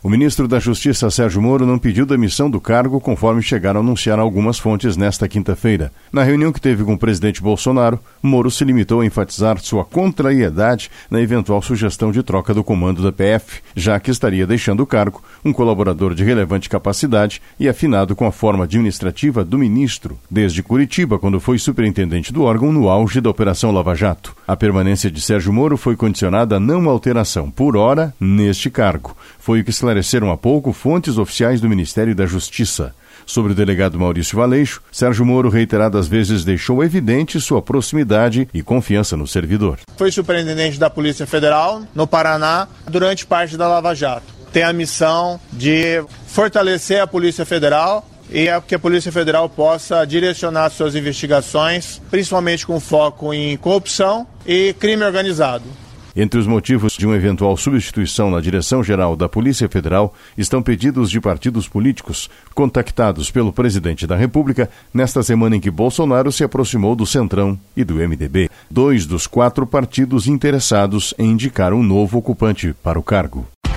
O ministro da Justiça, Sérgio Moro, não pediu demissão do cargo, conforme chegaram a anunciar algumas fontes nesta quinta-feira. Na reunião que teve com o presidente Bolsonaro, Moro se limitou a enfatizar sua contrariedade na eventual sugestão de troca do comando da PF, já que estaria deixando o cargo um colaborador de relevante capacidade e afinado com a forma administrativa do ministro, desde Curitiba, quando foi superintendente do órgão no auge da Operação Lava Jato. A permanência de Sérgio Moro foi condicionada a não alteração, por hora, neste cargo. Foi o que esclareceram há pouco fontes oficiais do Ministério da Justiça. Sobre o delegado Maurício Valeixo, Sérgio Moro reiteradas vezes deixou evidente sua proximidade e confiança no servidor. Foi superintendente da Polícia Federal no Paraná durante parte da Lava Jato. Tem a missão de fortalecer a Polícia Federal e é que a Polícia Federal possa direcionar suas investigações, principalmente com foco em corrupção e crime organizado. Entre os motivos de uma eventual substituição na direção-geral da Polícia Federal estão pedidos de partidos políticos contactados pelo presidente da República nesta semana em que Bolsonaro se aproximou do Centrão e do MDB, dois dos quatro partidos interessados em indicar um novo ocupante para o cargo.